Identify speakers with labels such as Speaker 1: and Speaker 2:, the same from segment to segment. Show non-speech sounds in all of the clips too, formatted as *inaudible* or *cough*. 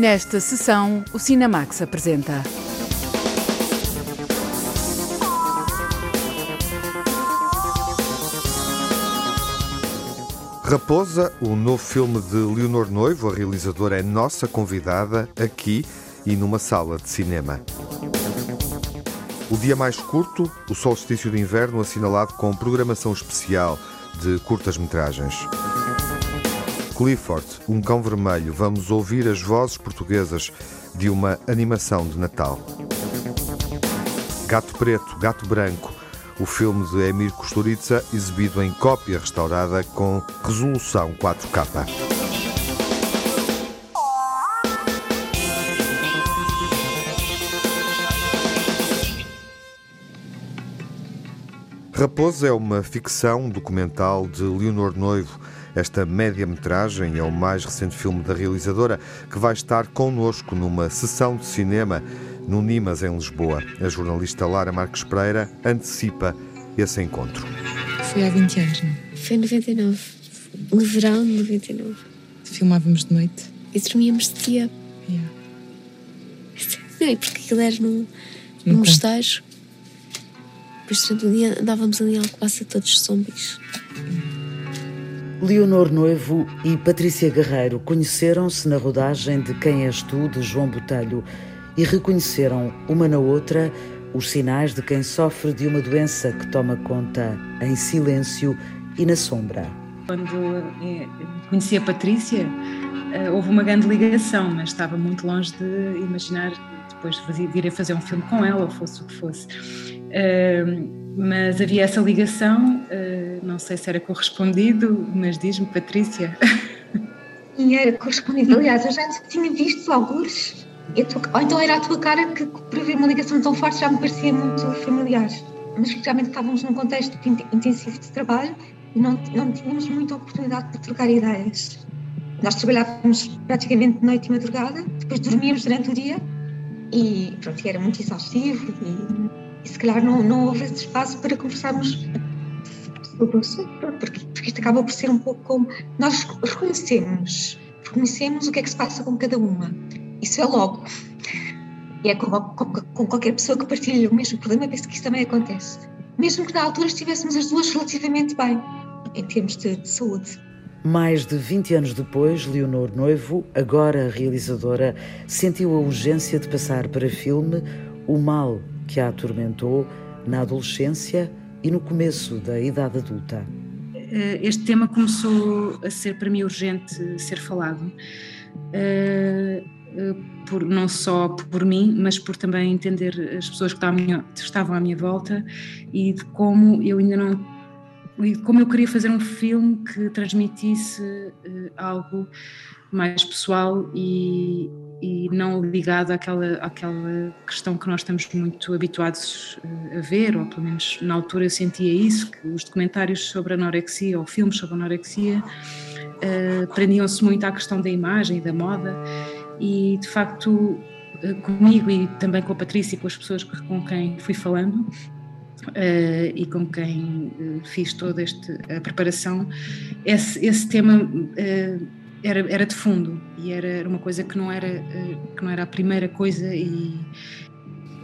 Speaker 1: Nesta sessão, o Cinemax apresenta.
Speaker 2: Raposa, o novo filme de Leonor Noivo, a realizadora é nossa convidada aqui e numa sala de cinema. O dia mais curto, o solstício de inverno, assinalado com programação especial de curtas-metragens. Clifford, um cão vermelho, vamos ouvir as vozes portuguesas de uma animação de Natal. Gato Preto, Gato Branco, o filme de Emir Kusturica, exibido em cópia restaurada com resolução 4K. Raposo é uma ficção documental de Leonor Noivo. Esta média-metragem é o mais recente filme da realizadora que vai estar connosco numa sessão de cinema no Nimas, em Lisboa. A jornalista Lara Marques Pereira antecipa esse encontro.
Speaker 3: Foi há 20 anos, não?
Speaker 4: Foi em 99. No verão de 99.
Speaker 3: Filmávamos de noite.
Speaker 4: E dormíamos de dia.
Speaker 3: Yeah.
Speaker 4: Não, e porque aquilo era num, num mostejo. Depois durante o dia andávamos ali em Alcobaça todos zombies.
Speaker 5: Leonor Noivo e Patrícia Guerreiro conheceram-se na rodagem de Quem És Tu, de João Botelho, e reconheceram uma na outra os sinais de quem sofre de uma doença que toma conta em silêncio e na sombra.
Speaker 6: Quando eh, conheci a Patrícia, eh, houve uma grande ligação, mas estava muito longe de imaginar depois vir a fazer um filme com ela, ou fosse o que fosse. Mas havia essa ligação, eh, não sei se era correspondido, mas diz-me, Patrícia, *laughs*
Speaker 7: E era correspondido. Aliás, eu já tinha visto alguns. Ou então era a tua cara que, por haver uma ligação tão forte, já me parecia muito familiar. Mas realmente estávamos num contexto in- intensivo de trabalho e não, não tínhamos muita oportunidade de trocar ideias. Nós trabalhávamos praticamente noite e madrugada, depois dormíamos durante o dia e pronto, era muito exaustivo e, e se calhar não, não houve esse espaço para conversarmos sobre o assunto, porque, porque isto acaba por ser um pouco como nós reconhecemos, reconhecemos o que é que se passa com cada uma. Isso é logo. E é com, com- com qualquer pessoa que partilha o mesmo problema, penso que isso também acontece. Mesmo que na altura estivéssemos as duas relativamente bem, em termos de, de saúde.
Speaker 5: Mais de 20 anos depois, Leonor Noivo, agora realizadora, sentiu a urgência de passar para filme o mal que a atormentou na adolescência e no começo da idade adulta.
Speaker 6: eh, este tema começou a ser para mim urgente ser falado. Eh, eh, por, não só por mim, mas por também entender as pessoas que estavam à minha, volta e de como eu ainda não. como eu queria fazer um filme que transmitisse algo mais pessoal e, e não ligado àquela, àquela questão que nós estamos muito habituados eh, a ver, ou pelo menos na altura eu sentia isso, que os documentários sobre anorexia ou filmes sobre anorexia eh, prendiam-se muito à questão da imagem e da moda. E de facto eh, comigo e também com a Patrícia e com as pessoas com quem fui falando eh, e com quem eh, fiz toda este, a preparação, esse, esse tema eh, era, era de fundo e era, uma coisa que não era, eh, que não era a primeira coisa e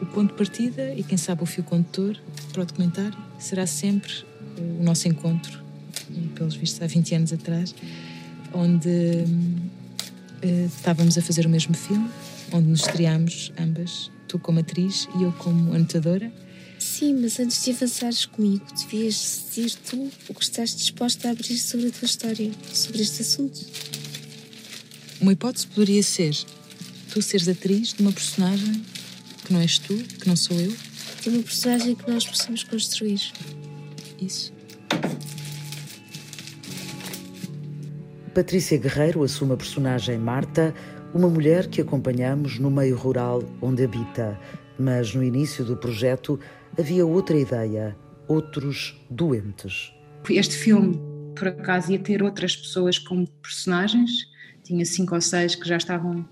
Speaker 3: O ponto de partida e quem sabe o fio condutor para o documentário será sempre eh, o nosso encontro, e, pelos vistos há 20 anos atrás, onde eh, estávamos a fazer o mesmo filme, onde nos estreámos ambas, tu como atriz e eu como anotadora.
Speaker 4: Sim, mas antes de avançares comigo, devias decidir tu o que estás disposta a abrir sobre a tua história, sobre este assunto.
Speaker 3: Uma hipótese poderia ser tu seres atriz de uma personagem que não és tu, que não sou eu.
Speaker 4: Tem uma personagem que nós possamos construir.
Speaker 3: Isso.
Speaker 5: Patrícia Guerreiro assume a personagem Marta, uma mulher que acompanhamos no meio rural onde habita. Mas no início do projeto havia outra ideia, outros doentes.
Speaker 6: Este filme, por acaso, ia ter outras pessoas como personagens. Tinha cinco ou seis que já estavam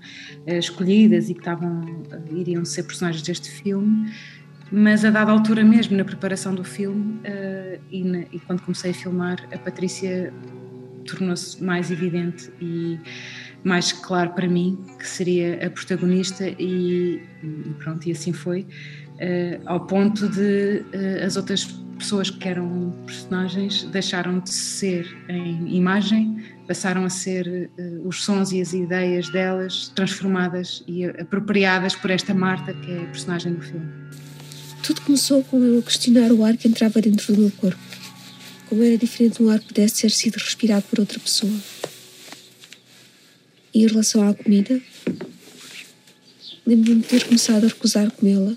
Speaker 6: eh, escolhidas e que estavam, eh, iriam ser personagens deste filme. Mas a dada altura mesmo, na preparação do filme eh, e, na- e quando comecei a filmar, a Patrícia tornou-se mais evidente e mais claro para mim que seria a protagonista e, e pronto, e assim foi, uh, ao ponto de uh, as outras pessoas que eram personagens deixaram de ser em imagem, passaram a ser uh, os sons e as ideias delas transformadas e apropriadas por esta Marta, que é a personagem do filme.
Speaker 4: Tudo começou com eu questionar o ar que entrava dentro do meu corpo. Como era diferente um ar que pudesse ter sido respirado por outra pessoa. E em relação à comida, lembro-me de ter começado a recusar comê-la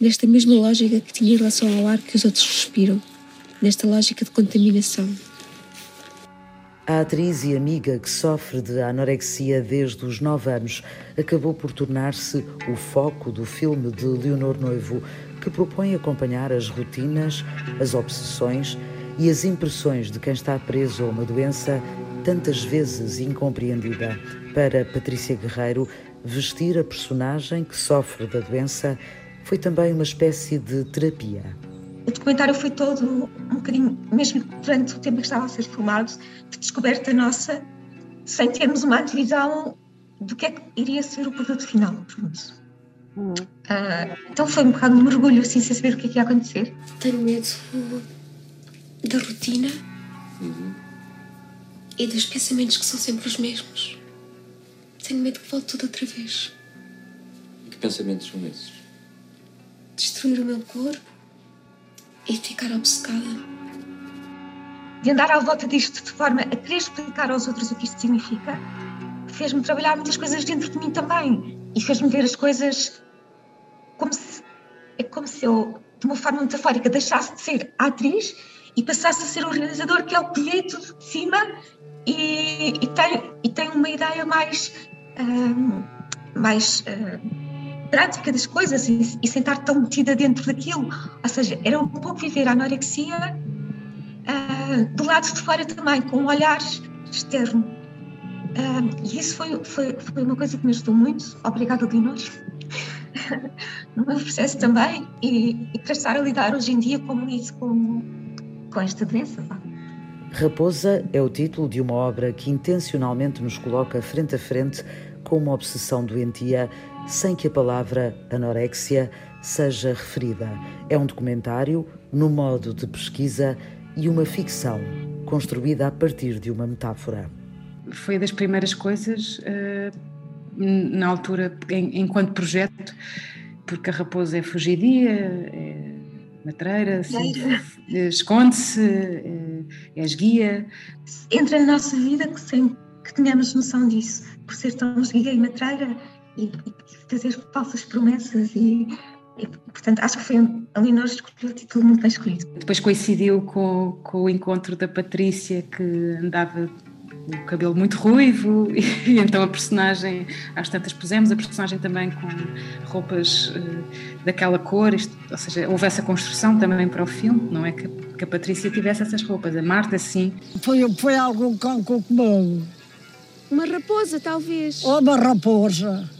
Speaker 4: nesta mesma lógica que tinha em relação ao ar que os outros respiram, nesta lógica de contaminação.
Speaker 5: A atriz e amiga que sofre de anorexia desde os 9 anos acabou por tornar-se o foco do filme de Leonor Noivo, que propõe acompanhar as rotinas, as obsessões e as impressões de quem está preso a uma doença tantas vezes incompreendida. Para Patrícia Guerreiro, vestir a personagem que sofre da doença foi também uma espécie de terapia.
Speaker 7: O documentário foi todo um bocadinho, mesmo durante o tempo que estava a ser filmado, de descoberta nossa, sem termos uma antevisão do que é que iria ser o produto final. Uhum. Uh, então foi um bocado um mergulho, assim, sem saber o que é que ia acontecer.
Speaker 4: Tenho medo da rotina uhum. e dos pensamentos que são sempre os mesmos. Tenho medo que volte tudo outra vez.
Speaker 8: Que pensamentos são esses?
Speaker 4: destruir o meu corpo e ficar obcecada.
Speaker 7: De andar à volta disto de forma a querer explicar aos outros o que isto significa, fez-me trabalhar muitas coisas dentro de mim também e fez-me ver as coisas como se, é como se eu, de uma forma metafórica, deixasse de ser a atriz e passasse a ser o realizador que é o que vê tudo de cima e, e, tem, e tem uma ideia mais. Um, mais um, prática das coisas e, e sem estar tão metida dentro daquilo. Ou seja, era um pouco viver a anorexia uh, do lado de fora também, com um olhar externo. Uh, e isso foi, foi, foi uma coisa que me ajudou muito. Obrigada, Leonor, *laughs* no meu processo também e, e para estar a lidar hoje em dia como isso, com, com esta doença.
Speaker 5: Raposa é o título de uma obra que intencionalmente nos coloca frente a frente com uma obsessão doentia sem que a palavra anorexia seja referida. É um documentário no modo de pesquisa e uma ficção construída a partir de uma metáfora.
Speaker 6: Foi das primeiras coisas, uh, na altura, enquanto projeto, porque a raposa é fugidia, é matreira, esconde-se, é, é esguia.
Speaker 7: Entra na nossa vida sem que tenhamos noção disso, por ser tão esguia e matreira e, e fazer falsas promessas e, e, portanto, acho que foi a Leonor escolheu o título muito bem escolhido.
Speaker 6: Depois coincidiu com, com o encontro da Patrícia, que andava o cabelo muito ruivo e, *laughs* e, então a personagem, às tantas pusemos a personagem também com roupas uh, daquela cor, isto, ou seja, houve essa construção também para o filme, não é que, que a Patrícia tivesse essas roupas, a Marta sim.
Speaker 9: Foi, foi algum cão com comeu.
Speaker 4: Uma raposa, talvez.
Speaker 9: Ou uma raposa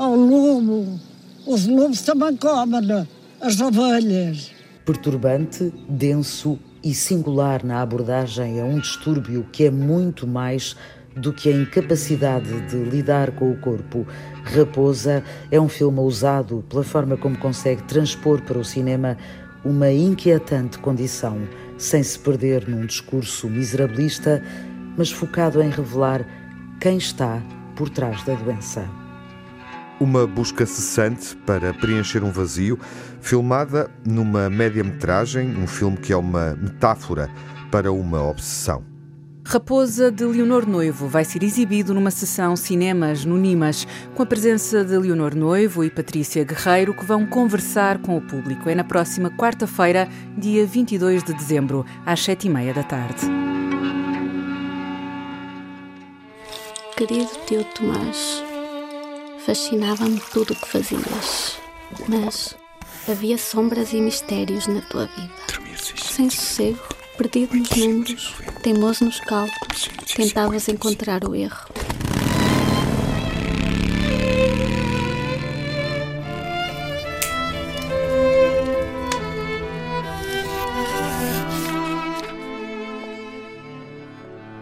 Speaker 9: ao lobo. Os lobos também comem né? as ovelhas.
Speaker 5: Perturbante, denso e singular na abordagem a um distúrbio que é muito mais do que a incapacidade de lidar com o corpo. Raposa é um filme ousado pela forma como consegue transpor para o cinema uma inquietante condição, sem se perder num discurso miserabilista, mas focado em revelar quem está por trás da doença.
Speaker 2: Uma busca cessante para preencher um vazio, filmada numa média-metragem, um filme que é uma metáfora para uma obsessão.
Speaker 1: Raposa de Leonor Noivo vai ser exibido numa sessão Cinemas no Nimas, com a presença de Leonor Noivo e Patrícia Guerreiro, que vão conversar com o público. É na próxima quarta-feira, dia 22 de dezembro, às sete e meia da tarde.
Speaker 10: Querido teu Tomás, Fascinava-me tudo o que fazias, mas havia sombras e mistérios na tua vida. Sem sossego, perdido nos números, teimoso nos cálculos, tentavas encontrar o erro.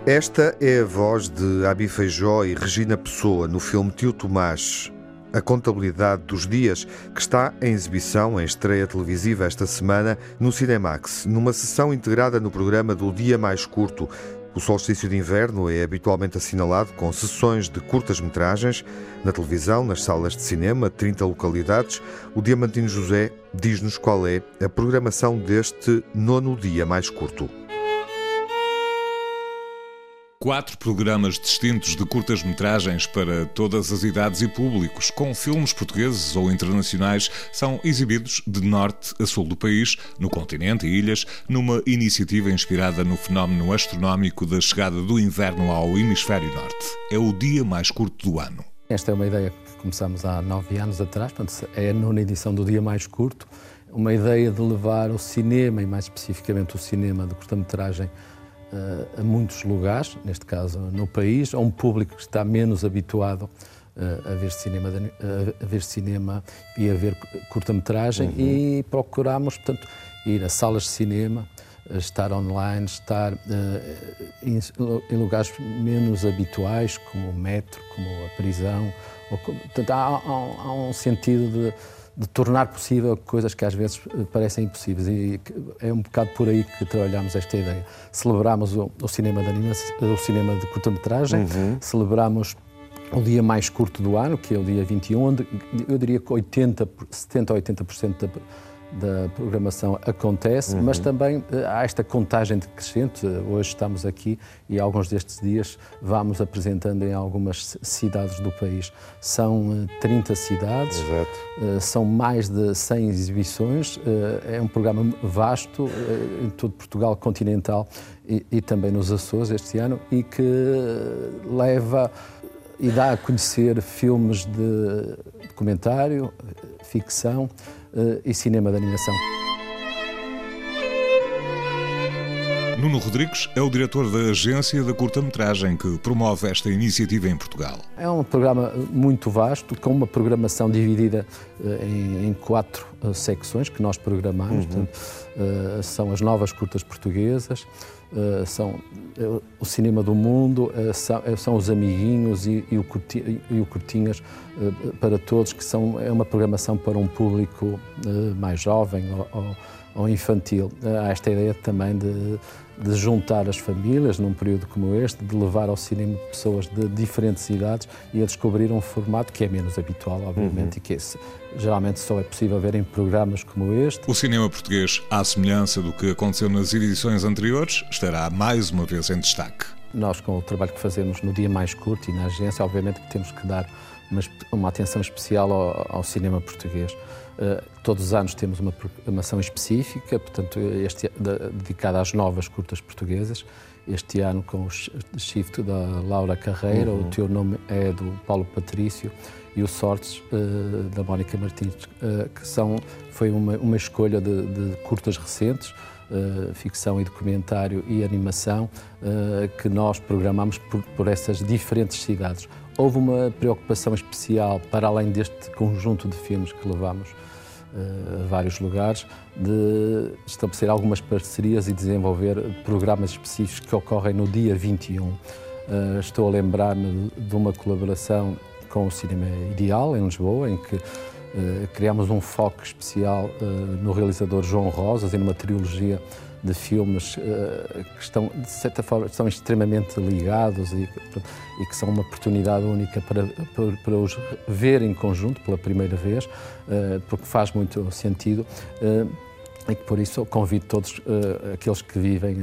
Speaker 2: Esta é a voz de Abi Feijó e Regina Pessoa no filme Tio Tomás, a contabilidade dos dias, que está em exibição em estreia televisiva esta semana no Cinemax, numa sessão integrada no programa do Dia Mais Curto. O solstício de inverno é habitualmente assinalado com sessões de curtas-metragens na televisão, nas salas de cinema, 30 localidades. O Diamantino José diz-nos qual é a programação deste nono dia mais curto.
Speaker 11: Quatro programas distintos de curtas-metragens para todas as idades e públicos, com filmes portugueses ou internacionais, são exibidos de norte a sul do país, no continente e ilhas, numa iniciativa inspirada no fenómeno astronómico da chegada do inverno ao hemisfério norte. É o dia mais curto do ano.
Speaker 12: Esta é uma ideia que começamos há nove anos atrás, portanto, é a nona edição do dia mais curto, uma ideia de levar o cinema, e mais especificamente o cinema de curta-metragem, a muitos lugares, neste caso no país, a um público que está menos habituado a ver cinema, a ver cinema e a ver curta-metragem uhum. e procuramos, portanto, ir a salas de cinema, estar online, estar uh, em, em, lugares menos habituais, como o metro, como a prisão. Ou, portanto, há, há, há um sentido de de tornar possível coisas que às vezes eh, parecem impossíveis. E é um bocado por aí que trabalhamos esta ideia. Celebramos o, o cinema de animação, o cinema de curta-metragem, uhum. celebramos o dia mais curto do ano, que é o dia 21, onde eu diria que 80, 70 a 80% da da programação acontece, uhum. mas também eh, há esta contagem decrescente. Hoje estamos aqui e alguns destes dias vamos apresentando em algumas cidades do país. São 30 eh, cidades, Exato. Eh, são mais de 100 exibições, é um programa vasto em todo Portugal continental e, e também nos Açores este ano e que leva e dá a conhecer filmes de documentário, ficção, e cinema de animação.
Speaker 11: Nuno Rodrigues é o diretor da agência da curta-metragem que promove esta iniciativa em Portugal.
Speaker 12: É um programa muito vasto, com uma programação dividida uh, em, em, quatro uh, secções que nós programamos. Uhum. Portanto, são as novas curtas portuguesas, são o cinema do mundo, são, são, os amiguinhos e, e, o, curti, e o curtinhas para todos, que são, é uma programação para um público mais jovem ou, ou, ou infantil. Há esta ideia também de de juntar as famílias num período como este, de levar ao cinema pessoas de diferentes idades e a descobrir um formato que é menos habitual, obviamente, uhum. e que esse, geralmente só é possível ver em programas como este.
Speaker 11: O cinema português, à semelhança do que aconteceu nas edições anteriores, estará mais uma vez em destaque.
Speaker 12: Nós, com o trabalho que fazemos no dia mais curto e na agência, obviamente que temos que dar uma, uma atenção especial ao, ao cinema português. Uh, todos os anos temos uma programação específica, portanto, este, de, dedicada às novas curtas portuguesas. Este ano com o shift da Laura Carreira, uhum. o teu nome é do Paulo Patrício e o Sortes uh, da Mónica Martins, uh, que são, foi uma, uma escolha de, de curtas recentes, Uh, ficção e documentário e animação uh, que nós programamos por, por, essas diferentes cidades. Houve uma preocupação especial, para além deste conjunto de filmes que levamos uh, a vários lugares, de estabelecer algumas parcerias e desenvolver programas específicos que ocorrem no dia 21. estou a lembrar-me de uma colaboração com o Cinema Ideal, em Lisboa, em que Uh, criámos um foco especial uh, no realizador João Rosas e numa trilogia de filmes uh, que estão, de certa forma, estão extremamente ligados e, e que são uma oportunidade única para, para, para, os ver em conjunto pela primeira vez, porque faz muito sentido. e por isso convido todos aqueles que vivem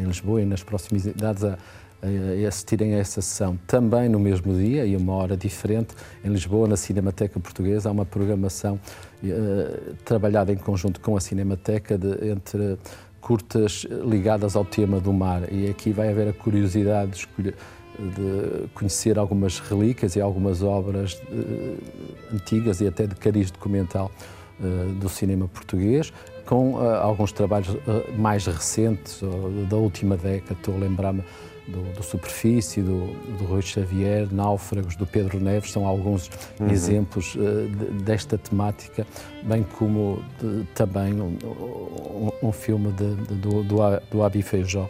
Speaker 12: em Lisboa e nas proximidades a, a assistirem a essa sessão. Também no mesmo dia e uma hora diferente, em Lisboa, na Cinemateca Portuguesa, há uma programação uh, trabalhada em conjunto com a Cinemateca de, entre curtas ligadas ao tema do mar. E aqui vai haver a curiosidade de, escolher, de conhecer algumas relíquias e algumas obras uh, antigas e até de cariz documental uh, do cinema português, com alguns trabalhos mais recentes, da última década. Estou a lembrar-me do, do Superfície, do, do Rui Xavier, Náufragos, do Pedro Neves, são alguns uhum. exemplos uh, de, desta temática, bem como de, também um, um, um, filme de, do, do, do Abi Feijó.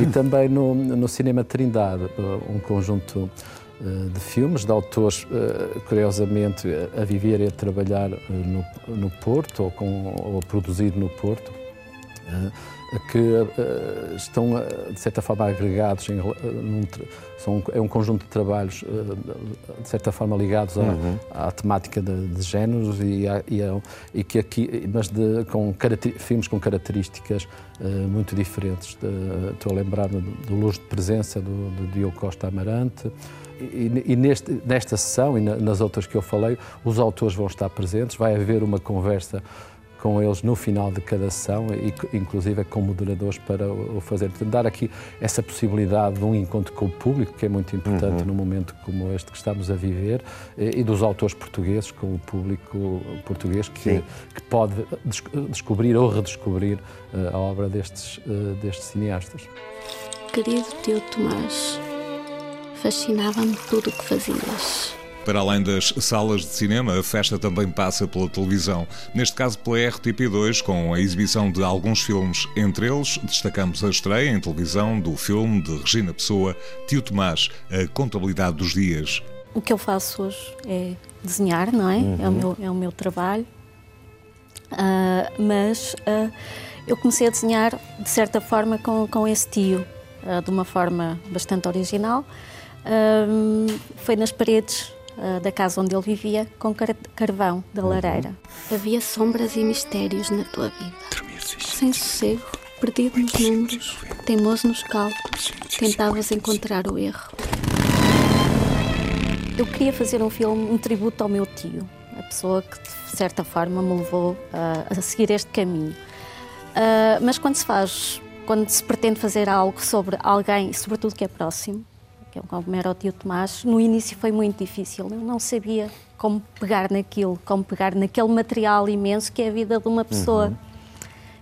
Speaker 12: E também no, no Cinema Trindade, um conjunto de filmes de autores, curiosamente, a viver e a trabalhar no, no Porto ou, com, ou produzido no Porto que uh, estão, uh, de certa forma, agregados, em, uh, num, são, é um conjunto de trabalhos, de certa forma, ligados à, uhum. à temática de, de géneros, e, a, e, a, e, que aqui, mas de, com filmes com características muito diferentes. De, estou a lembrar-me do Luz de Presença, do, do Diogo Costa Amarante, e, e neste, nesta sessão e na, nas outras que eu falei, os autores vão estar presentes, vai haver uma conversa com eles no final de cada sessão e inclusive com moderadores para o fazer. Portanto, dar aqui essa possibilidade de um encontro com o público, que é muito importante uhum. num momento como este que estamos a viver, e dos autores portugueses com o público português que, que pode descobrir ou redescobrir eh, a obra destes, eh, destes cineastas.
Speaker 10: Querido tio Tomás, fascinava-me tudo o que fazias
Speaker 11: para além das salas de cinema, a festa também passa pela televisão, neste caso pela RTP2, com a exibição de alguns filmes. Entre eles, destacamos a estreia em televisão do filme de Regina Pessoa, Tio Tomás, A Contabilidade dos Dias.
Speaker 10: O que eu faço hoje é desenhar, não é? Uhum. É, o meu, é o meu trabalho. Uh, mas uh, eu comecei a desenhar, de certa forma, com, com esse tio, uh, de uma forma bastante original. foi nas paredes uh, da casa onde ele vivia com car carvão da uhum. lareira. Uhum. Havia sombras e mistérios na tua vida. Sem sossego, perdido nos números, teimoso nos cálculos, tentavas encontrar o erro. Eu queria fazer um filme, um tributo ao meu tio, a pessoa que de certa forma me levou uh, a seguir este caminho. Uh, mas quando se faz, quando se pretende fazer algo sobre alguém, sobretudo que é próximo, que é como era o tio Tomás, no início foi muito difícil. Eu não sabia como pegar naquilo, como pegar naquele material imenso que é a vida de uma pessoa. Uhum.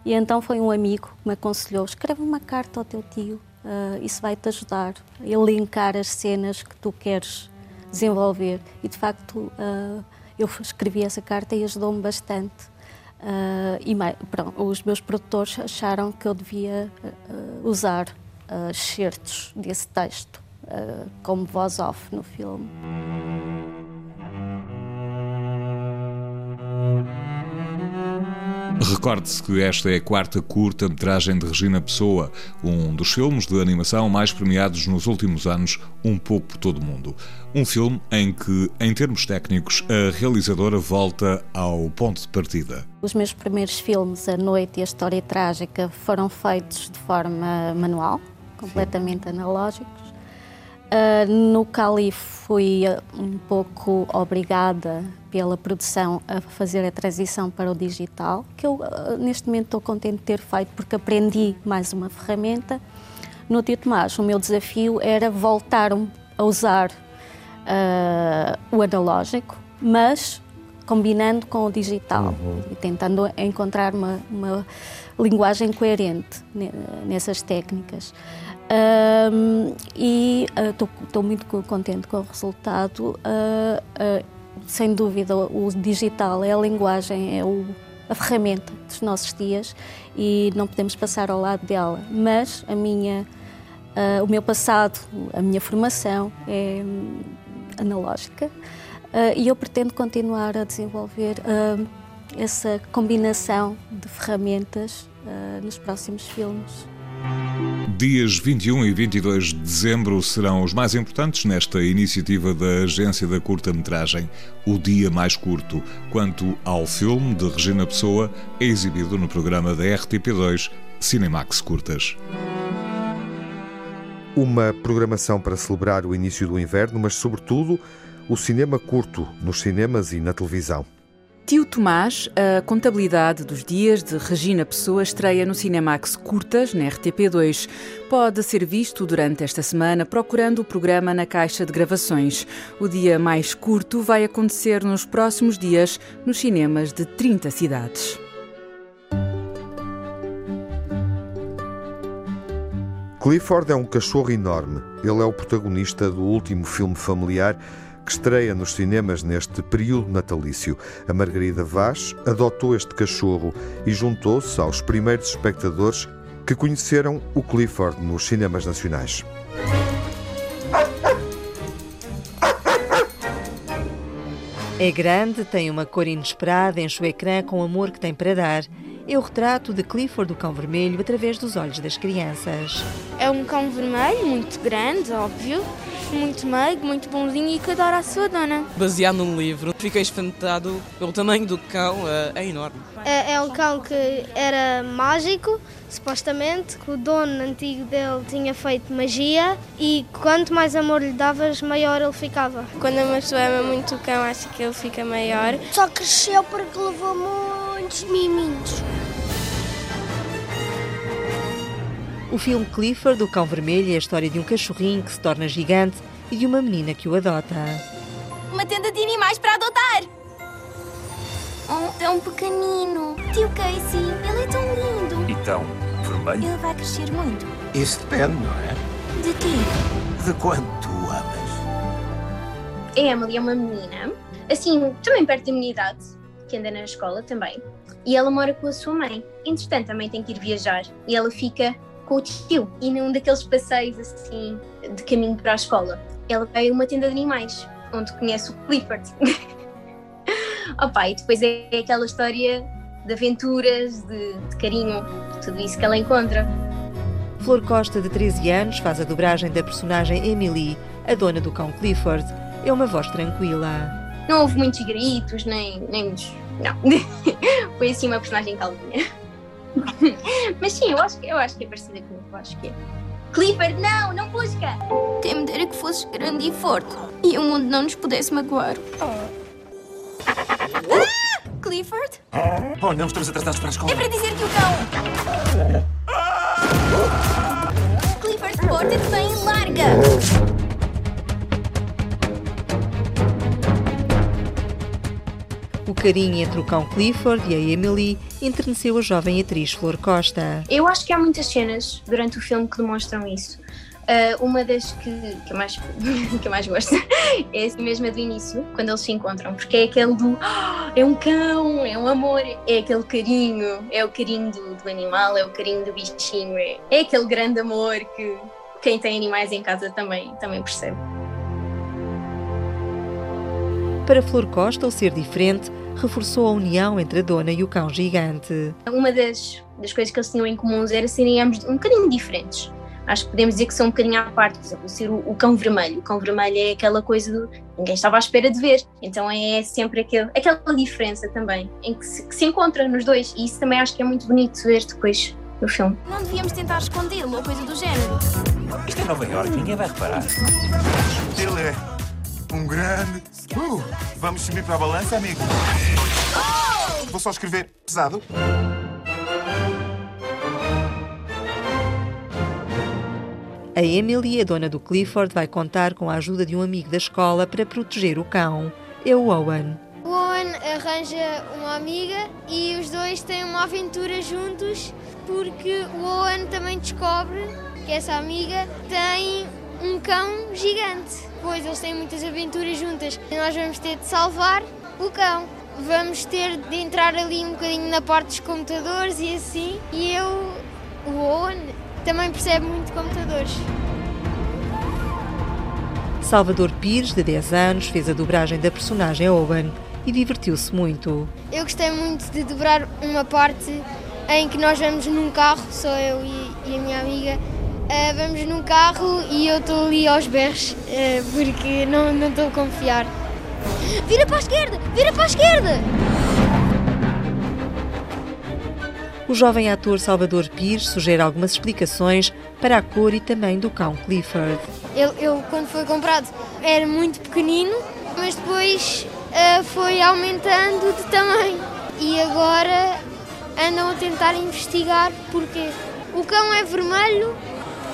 Speaker 10: E então foi um amigo que me aconselhou: escreve uma carta ao teu tio, uh, isso vai te ajudar a elencar as cenas que tu queres desenvolver. E de facto, uh, eu escrevi essa carta e ajudou-me bastante. Uh, e pronto, os meus produtores acharam que eu devia usar excertos desse texto uh, como voz off no filme.
Speaker 11: Recorde-se que esta é a quarta curta-metragem de Regina Pessoa, um dos filmes de animação mais premiados nos últimos anos, um pouco por todo o mundo. Um filme em que, em termos técnicos, a realizadora volta ao ponto de partida.
Speaker 10: Os meus primeiros filmes, A Noite e a História Trágica, foram feitos de forma manual, completamente Sim. analógicos. Uh, no Cali fui ah, um pouco obrigada pela produção a fazer a transição para o digital, que eu uh, neste momento estou contente de ter feito porque aprendi mais uma ferramenta. No Tio Tomás, o meu desafio era voltar a usar uh, o analógico, mas combinando com o digital uhum. e tentando encontrar uma, uma linguagem coerente nessas técnicas. Um, e estou uh, muito contente com o resultado. Uh, uh, sem dúvida, o digital é a linguagem, é o, a ferramenta dos nossos dias e não podemos passar ao lado dela. Mas a minha, o meu passado, a minha formação é um, analógica e eu pretendo continuar a desenvolver essa combinação de ferramentas nos próximos filmes.
Speaker 11: Dias 21 e 22 de dezembro serão os mais importantes nesta iniciativa da Agência da Curta-Metragem, O Dia Mais Curto. Quanto ao filme de Regina Pessoa, é exibido no programa da RTP2 Cinemax Curtas.
Speaker 2: Uma programação para celebrar o início do inverno, mas, sobretudo, o cinema curto nos cinemas e na televisão.
Speaker 1: Tio Tomás, a contabilidade dos dias de Regina Pessoa estreia no Cinemax Curtas, na RTP2. Pode ser visto durante esta semana procurando o programa na caixa de gravações. O dia mais curto vai acontecer nos próximos dias nos cinemas de 30 cidades.
Speaker 2: Clifford é um cachorro enorme. Ele é o protagonista do último filme familiar que estreia nos cinemas neste período natalício. A Margarida Vaz adotou este cachorro e juntou-se aos primeiros espectadores que conheceram o Clifford nos cinemas nacionais.
Speaker 13: É grande, tem uma cor inesperada, enche o ecrã com o amor que tem para dar. É o retrato de Clifford, do cão vermelho, através dos olhos das crianças.
Speaker 14: É um cão vermelho, muito grande, óbvio, muito meigo, muito bonzinho e que adora a sua dona.
Speaker 15: Baseado num livro, fiquei espantado pelo tamanho do cão, é, é enorme.
Speaker 16: É, é um cão que era mágico, supostamente, que o dono antigo dele tinha feito magia e quanto mais amor lhe davas, maior ele ficava.
Speaker 14: Quando uma pessoa ama muito o cão, acha que ele fica maior.
Speaker 16: Só cresceu porque levou muitos miminhos.
Speaker 13: O filme Clifford, do Cão Vermelho, é a história de um cachorrinho que se torna gigante e de uma menina que o adota.
Speaker 17: Uma tenda de animais para adotar! Oh, tão pequenino. Tio Casey, ele é tão lindo.
Speaker 18: E tão vermelho?
Speaker 17: Ele vai crescer muito.
Speaker 18: Isso depende, não é?
Speaker 17: De quê?
Speaker 18: De quanto tu amas.
Speaker 19: A Emily é uma menina, assim, também perto da minha idade, que anda na escola também. E ela mora com a sua mãe. Entretanto, também tem que ir viajar. E ela fica com o tio. E num daqueles passeios, assim, de caminho para a escola, ela vai a uma tenda de animais, onde conhece o Clifford. *laughs* Opa, e depois é aquela história de aventuras, de, de carinho, tudo isso que ela encontra.
Speaker 13: Flor Costa, de 13 anos, faz a dobragem da personagem Emily, a dona do cão Clifford. É uma voz tranquila.
Speaker 19: Não houve muitos gritos, nem, nem muitos. Não. *laughs* Foi assim uma personagem calminha. *laughs* Mas sim, eu acho, eu acho que é parecida comigo, eu acho que é. Clifford, não, não busca!
Speaker 17: Quem me dera que fosses grande e forte e o mundo não nos pudesse magoar.
Speaker 19: Oh.
Speaker 17: Ah! Clifford?
Speaker 18: Oh, não, estamos atrasados para a escola.
Speaker 17: É para dizer que o cão. Clifford, porta-te bem e larga!
Speaker 13: O carinho entre o cão Clifford e a Emily enterneceu a jovem atriz Flor Costa.
Speaker 19: Eu acho que há muitas cenas durante o filme que demonstram isso. Uh, uma das que, que, eu mais, *laughs* que eu mais gosto *laughs* é assim mesmo do início, quando eles se encontram, porque é aquele do oh, é um cão, é um amor, é aquele carinho, é o carinho do, do animal, é o carinho do bichinho, é, é aquele grande amor que quem tem animais em casa também, também percebe.
Speaker 13: Para Flor Costa, o ser diferente reforçou a união entre a dona e o cão gigante.
Speaker 19: Uma das, das coisas que eles tinham em comum era serem ambos um bocadinho diferentes. Acho que podemos dizer que são um bocadinho à parte, por exemplo, ser o, o, cão vermelho. O cão vermelho é aquela coisa do ninguém estava à espera de ver. Então é sempre aquele, aquela diferença também, em que se, que se encontra nos dois. E isso também acho que é muito bonito ver depois no filme.
Speaker 17: Não devíamos tentar escondê-lo ou coisa do género.
Speaker 18: Isto é Nova Iorque, ninguém vai reparar. Ele é um grande. Uh, vamos subir para a balança, amigo? Vou só escrever pesado.
Speaker 13: A Emily, a dona do Clifford, vai contar com a ajuda de um amigo da escola para proteger o cão. É o Owen.
Speaker 16: O Owen arranja uma amiga e os dois têm uma aventura juntos porque o Owen também descobre que essa amiga tem um cão gigante. Pois eles têm muitas aventuras juntas e nós vamos ter de salvar o cão. Vamos ter de entrar ali um bocadinho na parte dos computadores e assim. E eu, o Owen, também percebe muito computadores.
Speaker 13: Salvador Pires, de 10 anos, fez a dobragem da personagem Owen e divertiu-se muito.
Speaker 16: Eu gostei muito de dobrar uma parte em que nós vamos num carro, sou eu e, e a minha amiga, uh, vamos num carro e eu estou ali aos berros uh, porque não, não estou a confiar. Vira para a esquerda! Vira para a esquerda!
Speaker 13: O jovem ator Salvador Pires sugere algumas explicações para a cor e também do cão Clifford.
Speaker 16: Ele, ele quando foi comprado, era muito pequenino, mas depois uh, foi aumentando de tamanho. E agora andam a tentar investigar porquê. O cão é vermelho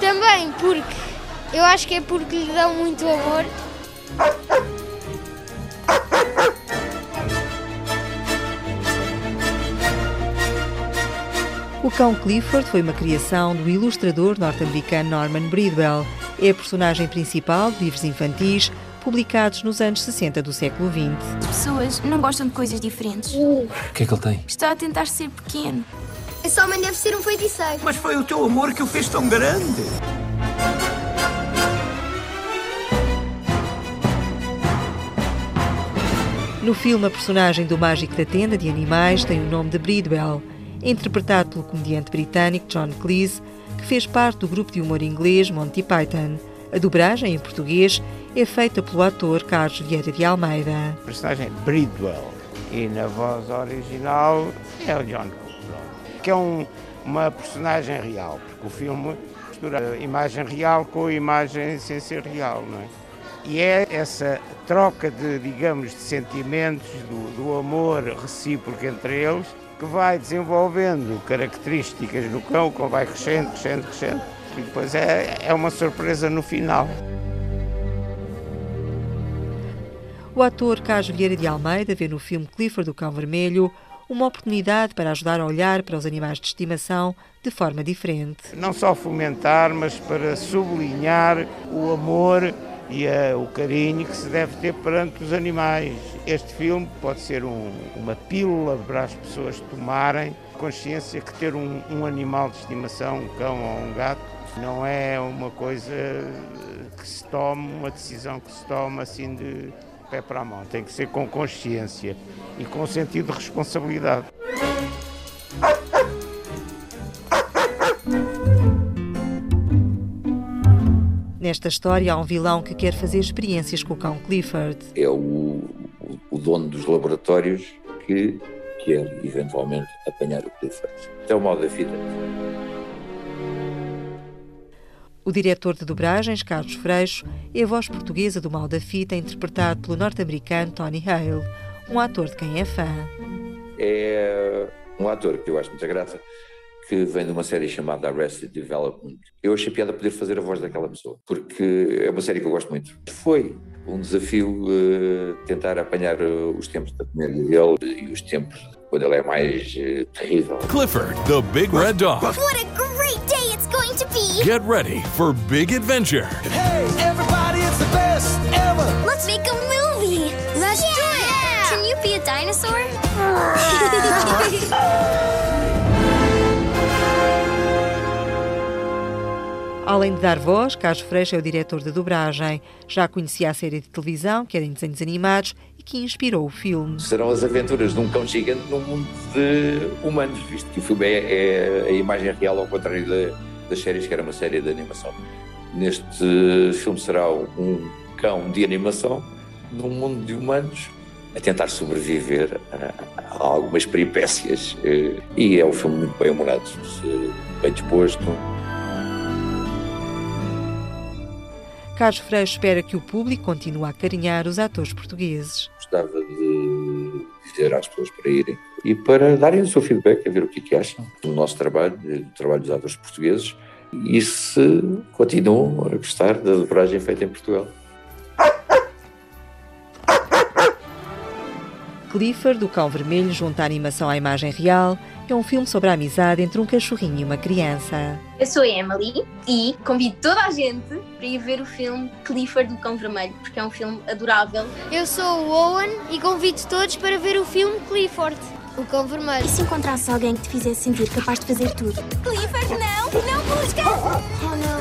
Speaker 16: também porque eu acho que é porque lhe dão muito amor.
Speaker 13: O cão Clifford foi uma criação do ilustrador norte-americano Norman Bridwell. É a personagem principal de livros infantis publicados nos anos 60 do século XX.
Speaker 17: As pessoas não gostam de coisas diferentes.
Speaker 18: O que é que ele tem?
Speaker 17: Está a tentar ser pequeno.
Speaker 16: Esse homem deve ser um feiticeiro.
Speaker 20: Mas foi o teu amor que o fez tão grande.
Speaker 13: No filme, a personagem do mágico da tenda de animais tem o nome de Bridwell, interpretado pelo comediante britânico John Cleese, que fez parte do grupo de humor inglês Monty Python. A dobragem em português é feita pelo ator Carlos Vieira de Almeida.
Speaker 21: A personagem é Bridwell e na voz original é o John Cleese, que é um, uma personagem real, porque o filme mistura imagem real com a imagem sem ser real, não é? E é essa troca de, digamos, de sentimentos, do, do amor recíproco entre eles, que vai desenvolvendo características no cão, que vai crescendo, crescendo, crescendo, e depois é, é uma surpresa no final.
Speaker 13: O ator Carlos Vieira de Almeida vê no filme Clifford do Cão Vermelho uma oportunidade para ajudar a olhar para os animais de estimação de forma diferente.
Speaker 21: Não só fomentar, mas para sublinhar o amor e a, o carinho que se deve ter perante os animais. Este filme pode ser um, uma pílula para as pessoas tomarem consciência que ter um, um animal de estimação, um cão ou um gato, não é uma coisa que se tome, uma decisão que se toma assim de pé para a mão. Tem que ser com consciência e com sentido de responsabilidade.
Speaker 13: Nesta história há um vilão que quer fazer experiências com o cão Clifford.
Speaker 22: É o, o, o dono dos laboratórios que quer eventualmente apanhar o Clifford. É o mal da fita.
Speaker 13: O diretor de dobragens, Carlos Freixo, é a voz portuguesa do Mal da Fita, interpretado pelo norte-americano Tony Hale, um ator de quem é fã.
Speaker 22: É um ator que eu acho muita graça, que vem de uma série chamada Arrested Development. Eu achei piada poder fazer a voz daquela pessoa, porque é uma série que eu gosto muito. Foi um desafio uh, tentar apanhar uh, os tempos da comédia dele e os tempos quando ele é mais uh, terrível.
Speaker 23: Clifford, the Big Red Dog.
Speaker 17: What a great day
Speaker 23: Get ready for big adventure.
Speaker 17: Hey, everybody, it's the best ever! Let's make a movie! Let's yeah. do it! Can you be a dinosaur? *laughs*
Speaker 13: Além de dar voz, Carlos Freixo é o diretor de dobragem. Já conhecia a série de televisão, que era em desenhos animados, e que inspirou o filme.
Speaker 22: Serão as aventuras de um cão gigante num mundo de humanos, visto que o filme é, é a imagem real, ao contrário da, das séries, que era uma série de animação. Neste filme será um cão de animação num mundo de humanos a tentar sobreviver a, a algumas peripécias. E é um filme muito bem humorado, bem disposto.
Speaker 13: Carlos Freire espera que o público continue a acarinhar os atores portugueses.
Speaker 22: Gostava de dizer às pessoas para irem e para darem o seu feedback, a ver o que, é que acham do nosso trabalho, do trabalho dos atores portugueses e se continuam a gostar da dobragem feita em Portugal.
Speaker 13: Clifford, do Cão Vermelho, junta a animação à imagem real, é um filme sobre a amizade entre um cachorrinho e uma criança.
Speaker 19: Eu sou a Emily e convido toda a gente para ir ver o filme Clifford do Cão Vermelho, porque é um filme adorável.
Speaker 16: Eu sou o Owen e convido todos para ver o filme Clifford, o Cão Vermelho.
Speaker 17: E se encontrasse alguém que te fizesse sentir capaz de fazer tudo? Clifford, não! Não busca! Oh, não!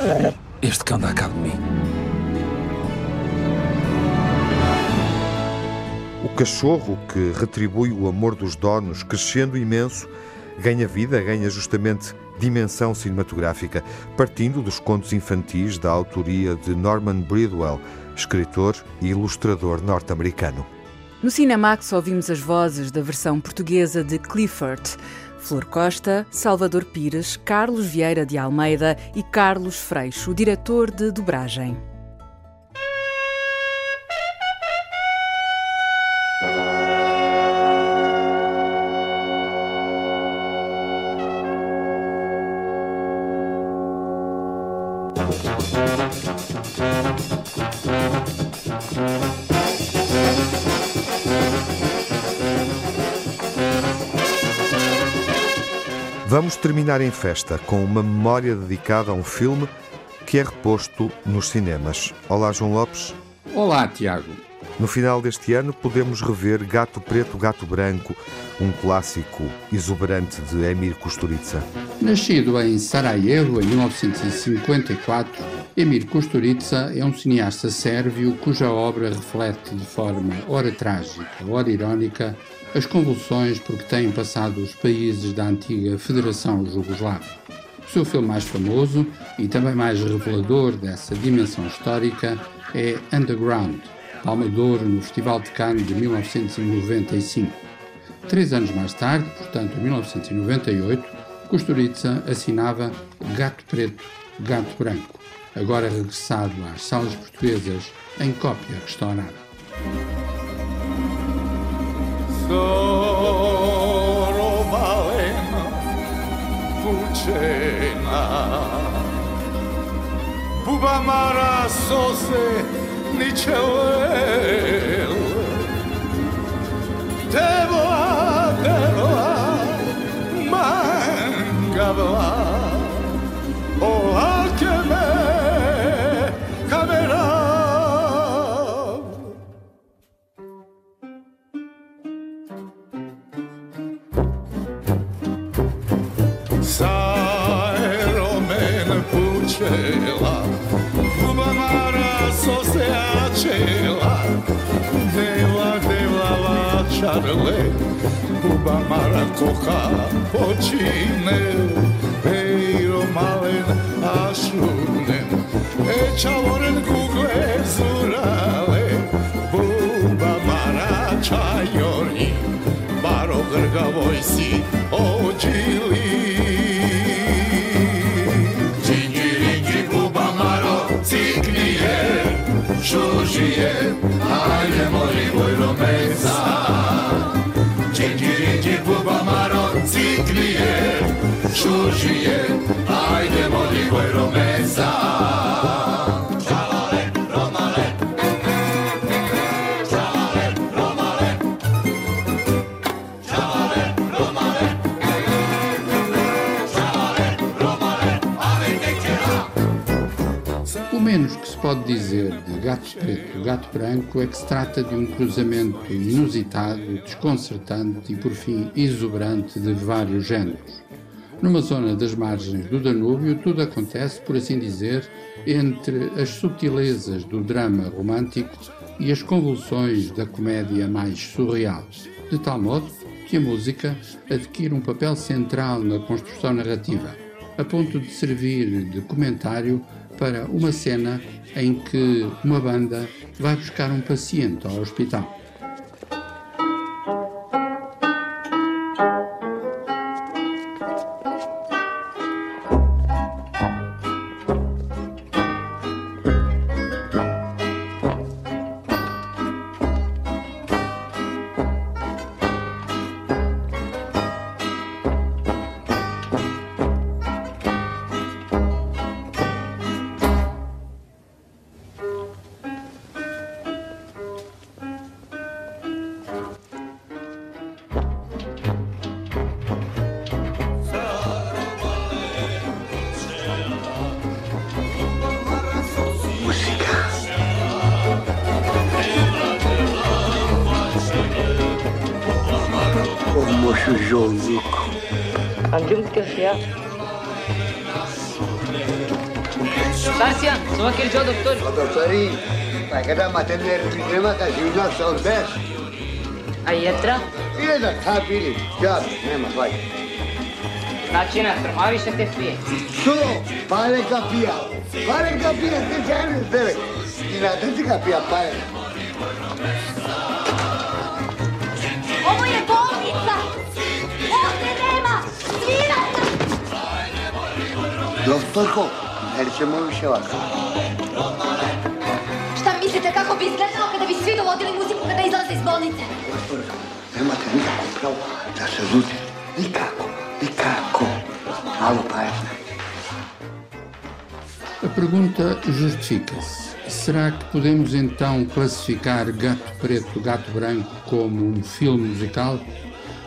Speaker 23: Clifford! Este cão dá cabo de mim.
Speaker 2: O cachorro que retribui o amor dos donos, crescendo imenso, ganha vida, ganha justamente dimensão cinematográfica, partindo dos contos infantis da autoria de Norman Bridwell, escritor e ilustrador norte-americano.
Speaker 1: No Cinemax ouvimos as vozes da versão portuguesa de Clifford. Flor Costa, Salvador Pires, Carlos Vieira de Almeida e Carlos Freixo, o diretor de dobragem.
Speaker 2: Vamos terminar em festa com uma memória dedicada a um filme que é reposto nos cinemas. Olá, João Lopes.
Speaker 24: Olá, Tiago.
Speaker 2: No final deste ano, podemos rever Gato Preto, Gato Branco, um clássico exuberante de Emir Kusturica.
Speaker 25: Nascido em Sarajevo em 1954, Emir Kusturica é um cineasta sérvio cuja obra reflete de forma ora trágica, ora irónica, as convulsões por que têm passado os países da antiga Federação Jugoslava. O seu filme mais famoso e também mais revelador dessa dimensão histórica é Underground, Palma de Ouro no Festival de Cannes de 1995. Três anos mais tarde, portanto em 1998, Kusturica assinava Gato Preto, Gato Branco, agora regressado às salas portuguesas em cópia restaurada.
Speaker 26: coro malena pulcena buba mara sose nicele devo devo del pučela Ljubama raso se jačela Devla, devla, la čarle koha rakoha počine Eiro malen ašunen E čavoren gugle zurale Ljubama rača Baro grgavoj si ođili Morì voi Romensa Cincirici pupa maron
Speaker 25: ziclie Șușie Haide morì voi Romensa gato preto gato branco é que se trata de um cruzamento inusitado, desconcertante e, por fim, exuberante de vários géneros. Numa zona das margens do Danúbio, tudo acontece, por assim dizer, entre as subtilezas do drama romântico e as convulsões da comédia mais surreal, de tal modo que a música adquire um papel central na construção narrativa, a ponto de servir de comentário para uma cena em que uma banda vai buscar um paciente ao hospital.
Speaker 27: Nemate življaca od bez. A jetra? Jedan ha, bili, džabe, nema hvala.
Speaker 24: Znači na nas trmaviše te pije.
Speaker 27: Što? Pare ga pija. Pare ga pija, te žene s tebe. I na drži ga pija pare.
Speaker 17: Ovo je bolnica! Ovdje nema! Svira!
Speaker 27: Doktorko, nećemo više vas.
Speaker 17: Šta mislite kako bi izgledalo? Svi dovodili muziku kada izlaze iz bolnice?
Speaker 27: Nemate nikako pravo da se žudite. Nikako, nikako. Malo pažnje.
Speaker 25: A pergunta justifica-se. Será que podemos então classificar Gato Preto, Gato Branco como um filme musical?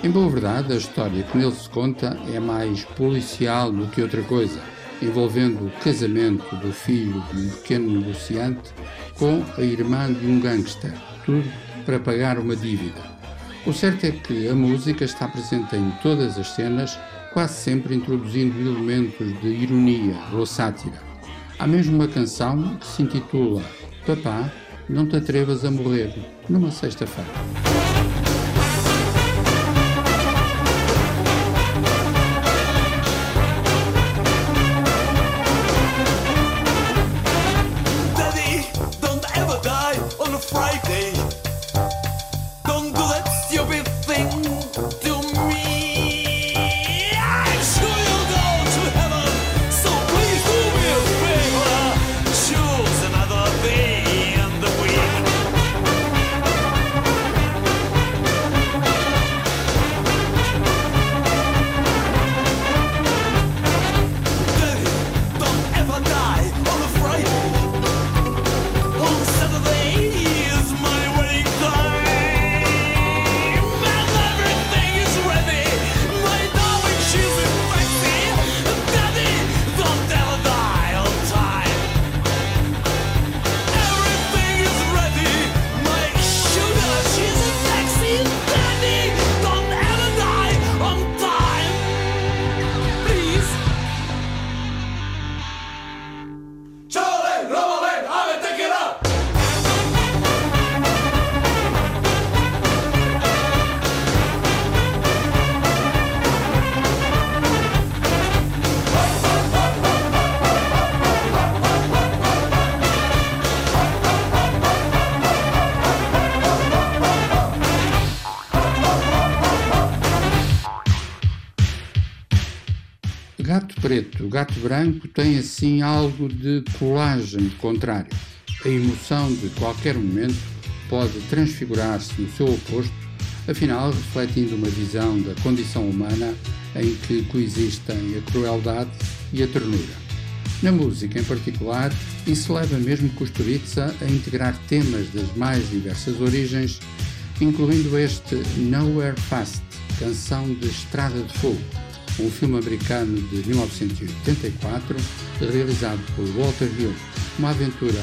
Speaker 25: Em boa verdade, a história que nele se conta é mais policial do que outra coisa, envolvendo o casamento do filho de um pequeno negociante com a irmã de um gangster
Speaker 28: tudo para pagar uma dívida. O certo é que a música está presente em todas as cenas, quase sempre introduzindo elementos de ironia ou sátira. Há mesmo uma canção que se intitula Papá, não te atrevas a morrer, numa sexta-feira. Friday. Gato Preto, Gato Branco tem assim algo de colagem contrário. A emoção de qualquer momento pode transfigurar-se no seu oposto, afinal refletindo uma visão da condição humana em que coexistem a crueldade e a ternura. Na música em particular, isso leva mesmo Kusturica a integrar temas das mais diversas origens, incluindo este Nowhere Fast, canção de Estrada de Fogo, um filme americano de 1984, realizado por Walter Hill, uma aventura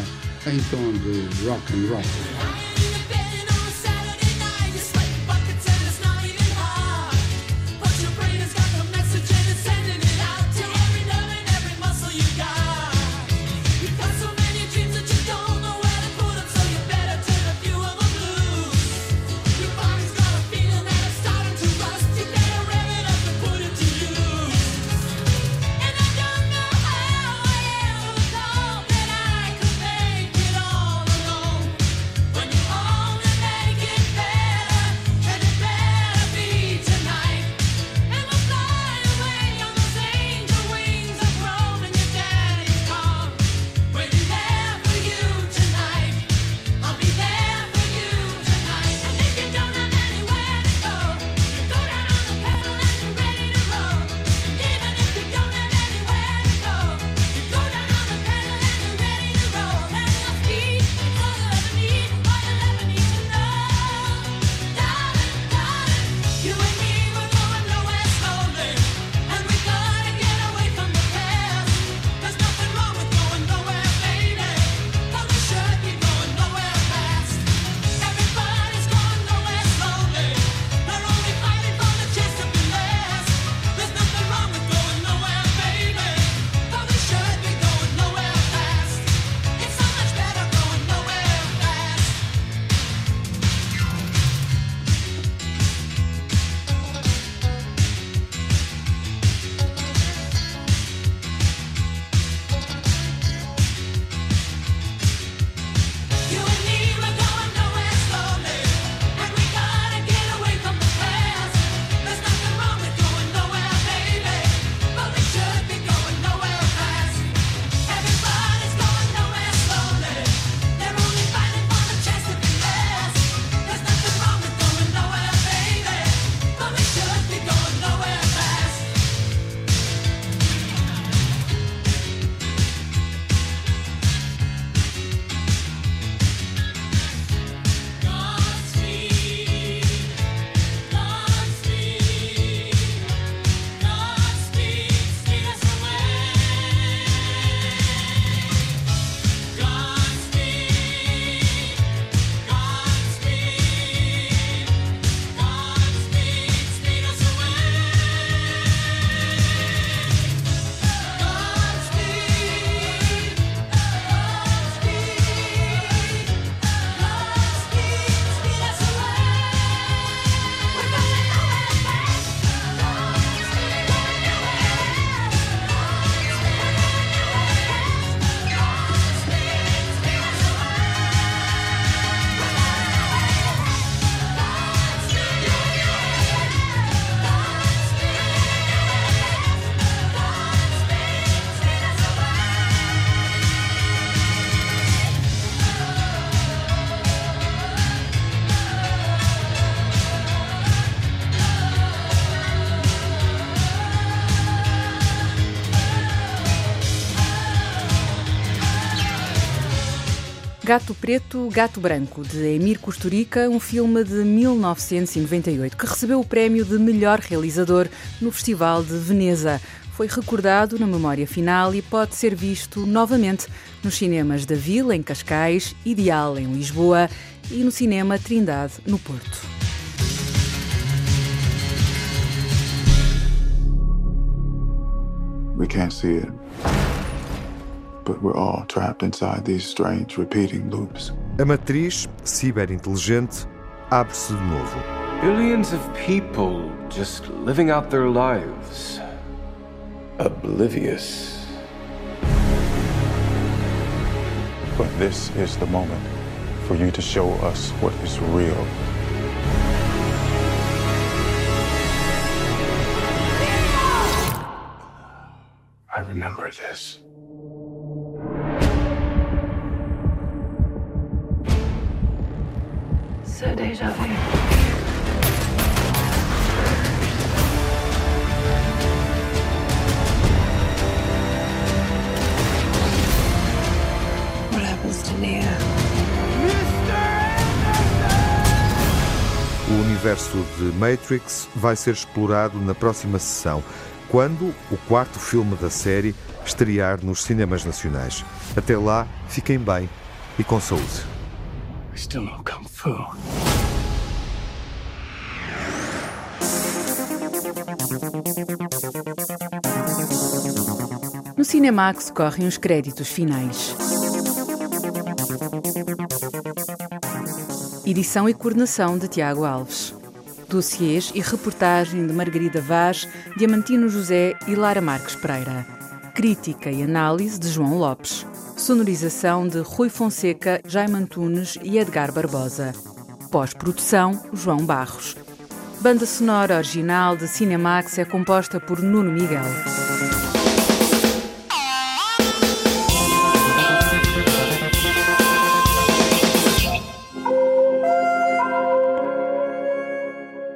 Speaker 28: em tom de rock and roll.
Speaker 1: Gato Preto, Gato Branco, de Emir Kusturica, um filme de 1998 que recebeu o prémio de melhor realizador no Festival de Veneza. Foi recordado na memória final e pode ser visto novamente nos cinemas da Vila, em Cascais, Ideal, em Lisboa e no Cinema Trindade, no Porto.
Speaker 29: We can't see it. But we're all trapped inside these strange repeating loops.
Speaker 2: A matriz ciberinteligente abre-se de novo.
Speaker 30: Billions of people just living out their lives. Oblivious.
Speaker 29: But this is the moment for you to show us what is real. I remember this.
Speaker 2: Universo de Matrix vai ser explorado na próxima sessão, quando o quarto filme da série estrear nos cinemas nacionais. Até lá, fiquem bem e com saúde.
Speaker 31: still know Kung Fu.
Speaker 1: No Cinemax correm os créditos finais. Edição e coordenação de Tiago Alves. Dossiês e reportagem de Margarida Vaz, Diamantino José e Lara Marques Pereira. Crítica e análise de João Lopes. Sonorização de Rui Fonseca, Jaime Antunes e Edgar Barbosa. Pós-produção, João Barros. Banda sonora original de Cinemax é composta por Nuno Miguel.